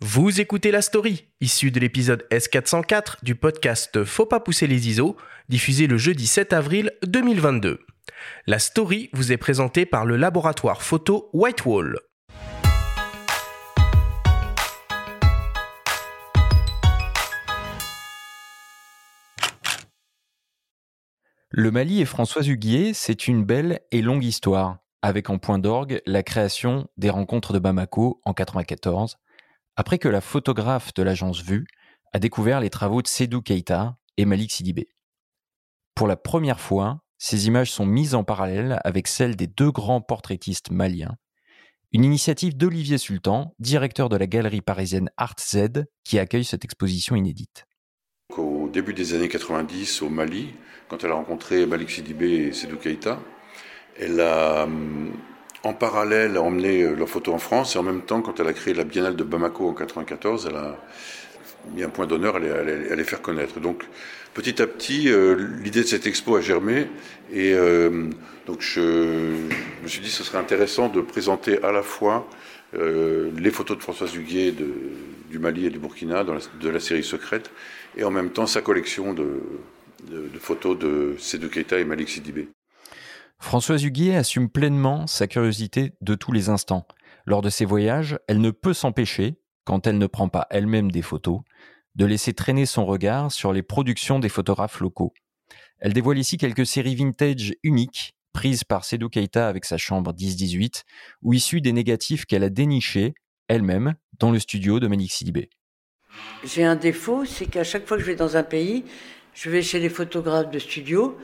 Vous écoutez La Story, issue de l'épisode S404 du podcast Faut pas pousser les ISO, diffusé le jeudi 7 avril 2022. La Story vous est présentée par le laboratoire photo Whitewall. Le Mali et François Huguier, c'est une belle et longue histoire, avec en point d'orgue la création des rencontres de Bamako en 1994, après que la photographe de l'agence Vue a découvert les travaux de Sedou Keita et Malik Sidibé. Pour la première fois, ces images sont mises en parallèle avec celles des deux grands portraitistes maliens, une initiative d'Olivier Sultan, directeur de la galerie parisienne Art Z, qui accueille cette exposition inédite. Au début des années 90, au Mali, quand elle a rencontré Malik Sidibé et Sedou Keita, elle a hum, en parallèle emmené euh, leur photo en France et en même temps, quand elle a créé la Biennale de Bamako en 94, elle a mis un point d'honneur à, les faire connaître. Donc petit à petit, euh, l'idée de cette expo a germé et euh, donc je, me suis dit que ce serait intéressant de présenter à la fois les photos de Françoise Huguet du Mali et du Burkina de la série Secrète et en même temps sa collection de, photos de Sédou Keita et Malik Sidibé. Françoise Huguier assume pleinement sa curiosité de tous les instants. Lors de ses voyages, elle ne peut s'empêcher, quand elle ne prend pas elle-même des photos, de laisser traîner son regard sur les productions des photographes locaux. Elle dévoile ici quelques séries vintage uniques, prises par Sedou Keita avec sa chambre 10-18, ou issues des négatifs qu'elle a dénichés, elle-même, dans le studio de Malik Sidibé. J'ai un défaut, c'est qu'à chaque fois que je vais dans un pays, je vais chez les photographes de studio,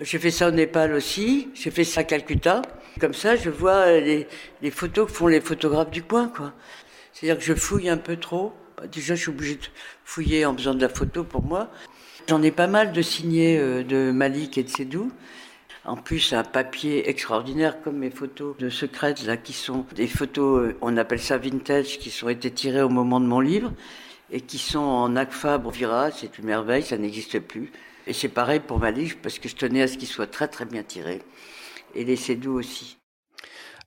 j'ai fait ça au Népal aussi, j'ai fait ça à Calcutta. Comme ça, je vois les, photos que font les photographes du coin, quoi. C'est-à-dire que je fouille un peu trop. Bah, déjà, je suis obligé de fouiller en faisant de la photo pour moi. J'en ai pas mal de signés euh, de Malik et de Sédou. En plus, un papier extraordinaire comme mes photos de secrètes, là, qui sont des photos, euh, on appelle ça vintage, qui sont été tirées au moment de mon livre et qui sont en ACFA Vira. C'est une merveille, ça n'existe plus. Et c'est pareil pour ma livre, parce que je tenais à ce qu'il soit très très bien tiré. Et les Cédou aussi.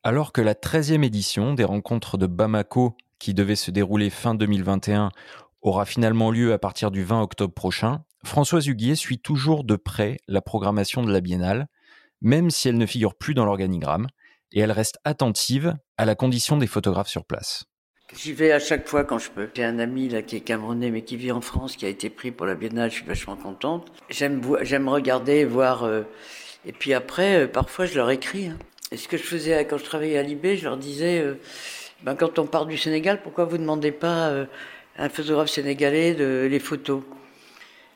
Alors que la 13e édition des rencontres de Bamako, qui devait se dérouler fin 2021, aura finalement lieu à partir du 20 octobre prochain, Françoise Huguier suit toujours de près la programmation de la biennale, même si elle ne figure plus dans l'organigramme, et elle reste attentive à la condition des photographes sur place. J'y vais à chaque fois quand je peux. J'ai un ami là qui est camerounais mais qui vit en France, qui a été pris pour la Biennale. Je suis vachement contente. J'aime regarder, voir. Euh, et puis après, euh, parfois je leur écris. Hein. Et ce que je faisais quand je travaillais à Libé, je leur disais, euh, ben, quand on part du Sénégal, pourquoi vous ne demandez pas à un photographe sénégalais de les photos?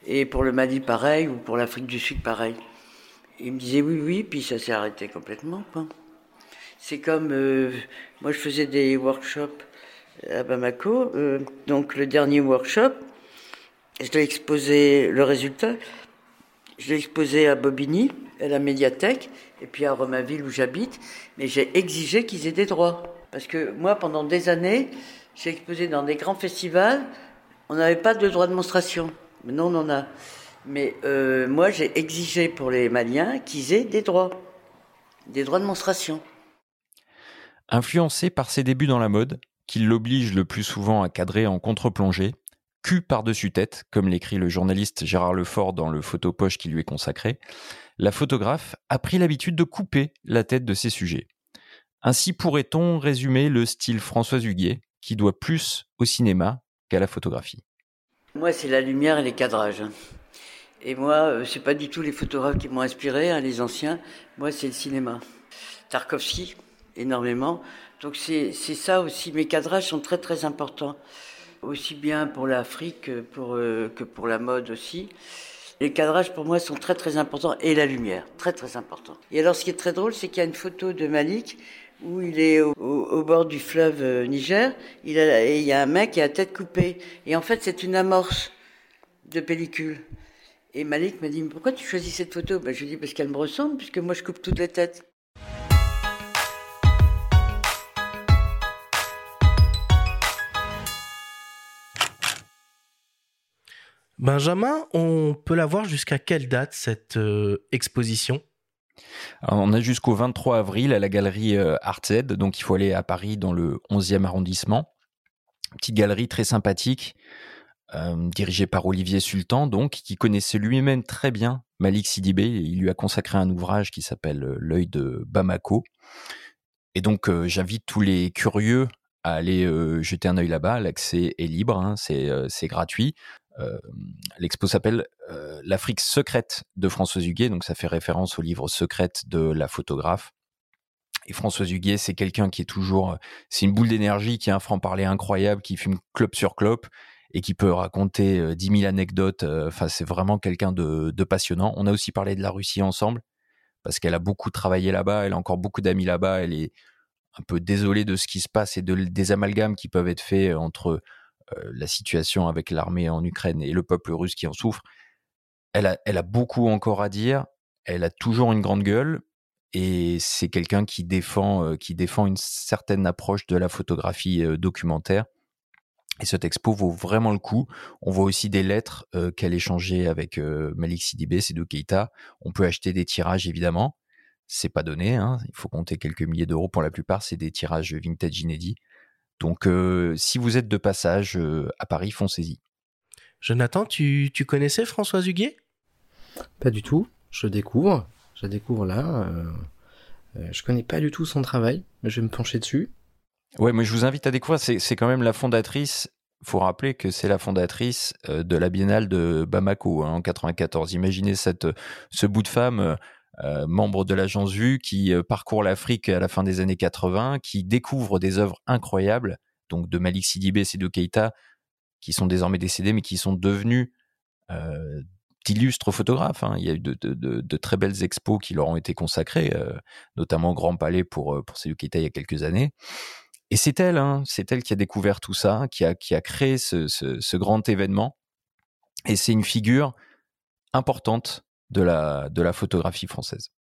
Et pour le Mali pareil, ou pour l'Afrique du Sud pareil. Ils me disaient oui, oui, puis ça s'est arrêté complètement. C'est comme moi, je faisais des workshops à Bamako. Euh, donc le dernier workshop, je l'ai exposé le résultat. Je l'ai exposé à Bobigny, à la médiathèque, et puis à Romainville où j'habite. Mais j'ai exigé qu'ils aient des droits. Parce que moi, pendant des années, j'ai exposé dans des grands festivals. On n'avait pas de droit de démonstration. Maintenant, on en a. Mais euh, moi, j'ai exigé pour les Maliens qu'ils aient des droits. Des droits de démonstration. Influencé par ses débuts dans la mode, qui l'oblige le plus souvent à cadrer en contre-plongée, cul par-dessus tête, comme l'écrit le journaliste Gérard Lefort dans le photopoche qui lui est consacré, la photographe a pris l'habitude de couper la tête de ses sujets. Ainsi pourrait-on résumer le style Françoise Huguet, qui doit plus au cinéma qu'à la photographie. Moi, c'est la lumière et les cadrages. Et moi, euh, c'est pas du tout les photographes qui m'ont inspiré, hein, les anciens. Moi, c'est le cinéma. Tarkovsky, énormément. Donc c'est ça aussi. Mes cadrages sont très très importants, aussi bien pour l'Afrique que pour, euh, que pour la mode aussi. Les cadrages pour moi sont très très importants et la lumière, très très important. Et alors ce qui est très drôle, c'est qu'il y a une photo de Malik où il est au, bord du fleuve euh, Niger, il a, et il y a un mec qui a la tête coupée. Et en fait c'est une amorce de pellicule. Et Malik m'a dit, mais pourquoi tu choisis cette photo? Ben, Je lui ai parce qu'elle me ressemble, puisque moi je coupe toutes les têtes. Benjamin, on peut la voir jusqu'à quelle date cette euh, exposition? On a jusqu'au 23 avril à la galerie euh, Artzed, donc il faut aller à Paris dans le 11e arrondissement. Petite galerie très sympathique, dirigée par Olivier Sultan, donc, qui connaissait lui-même très bien Malik Sidibé. Il lui a consacré un ouvrage qui s'appelle L'œil de Bamako. Et donc, j'invite tous les curieux à aller jeter un œil là-bas. L'accès est libre, hein, c'est gratuit. L'expo s'appelle L'Afrique secrète de Françoise Huguet, donc ça fait référence au livre Secrète de la photographe. Et Françoise Huguet, c'est quelqu'un qui est toujours, c'est une boule d'énergie, qui a un franc-parler incroyable, qui fume clope sur clope et qui peut raconter dix mille anecdotes. Enfin, c'est vraiment quelqu'un de, de, passionnant. On a aussi parlé de la Russie ensemble parce qu'elle a beaucoup travaillé là-bas, elle a encore beaucoup d'amis là-bas, elle est un peu désolée de ce qui se passe et de, des amalgames qui peuvent être faits entre la situation avec l'armée en Ukraine et le peuple russe qui en souffre. Elle a, beaucoup encore à dire, elle a toujours une grande gueule, et c'est quelqu'un qui défend défend une certaine approche de la photographie documentaire. Et cette expo vaut vraiment le coup. On voit aussi des lettres qu'elle échangeait avec Malik Sidibé, Sedou Keita. On peut acheter des tirages évidemment. C'est pas donné, hein. il faut compter quelques milliers d'euros pour la plupart. C'est des tirages vintage inédits. Donc, si vous êtes de passage à Paris, foncez-y. Jonathan, tu, tu connaissais Françoise Huguet Pas du tout. Je découvre je la découvre là. Euh, euh, je connais pas du tout son travail, mais je vais me pencher dessus. Ouais, mais je vous invite à découvrir. C'est quand même la fondatrice. Faut rappeler que c'est la fondatrice euh, de la Biennale de Bamako hein, en 94. Imaginez cette, ce bout de femme, membre de l'agence Vue, qui parcourt l'Afrique à la fin des années 80, qui découvre des œuvres incroyables, donc de Malik Sidibé, Sedou Keita, qui sont désormais décédés, mais qui sont devenus d'illustres photographes. Hein. Il y a eu de, très belles expos qui leur ont été consacrées, euh, notamment Grand Palais pour, euh, pour Keita il y a quelques années. Et c'est elle, hein, c'est elle qui a découvert tout ça, qui a, qui a créé ce, grand événement. Et c'est une figure importante de la, de la photographie française.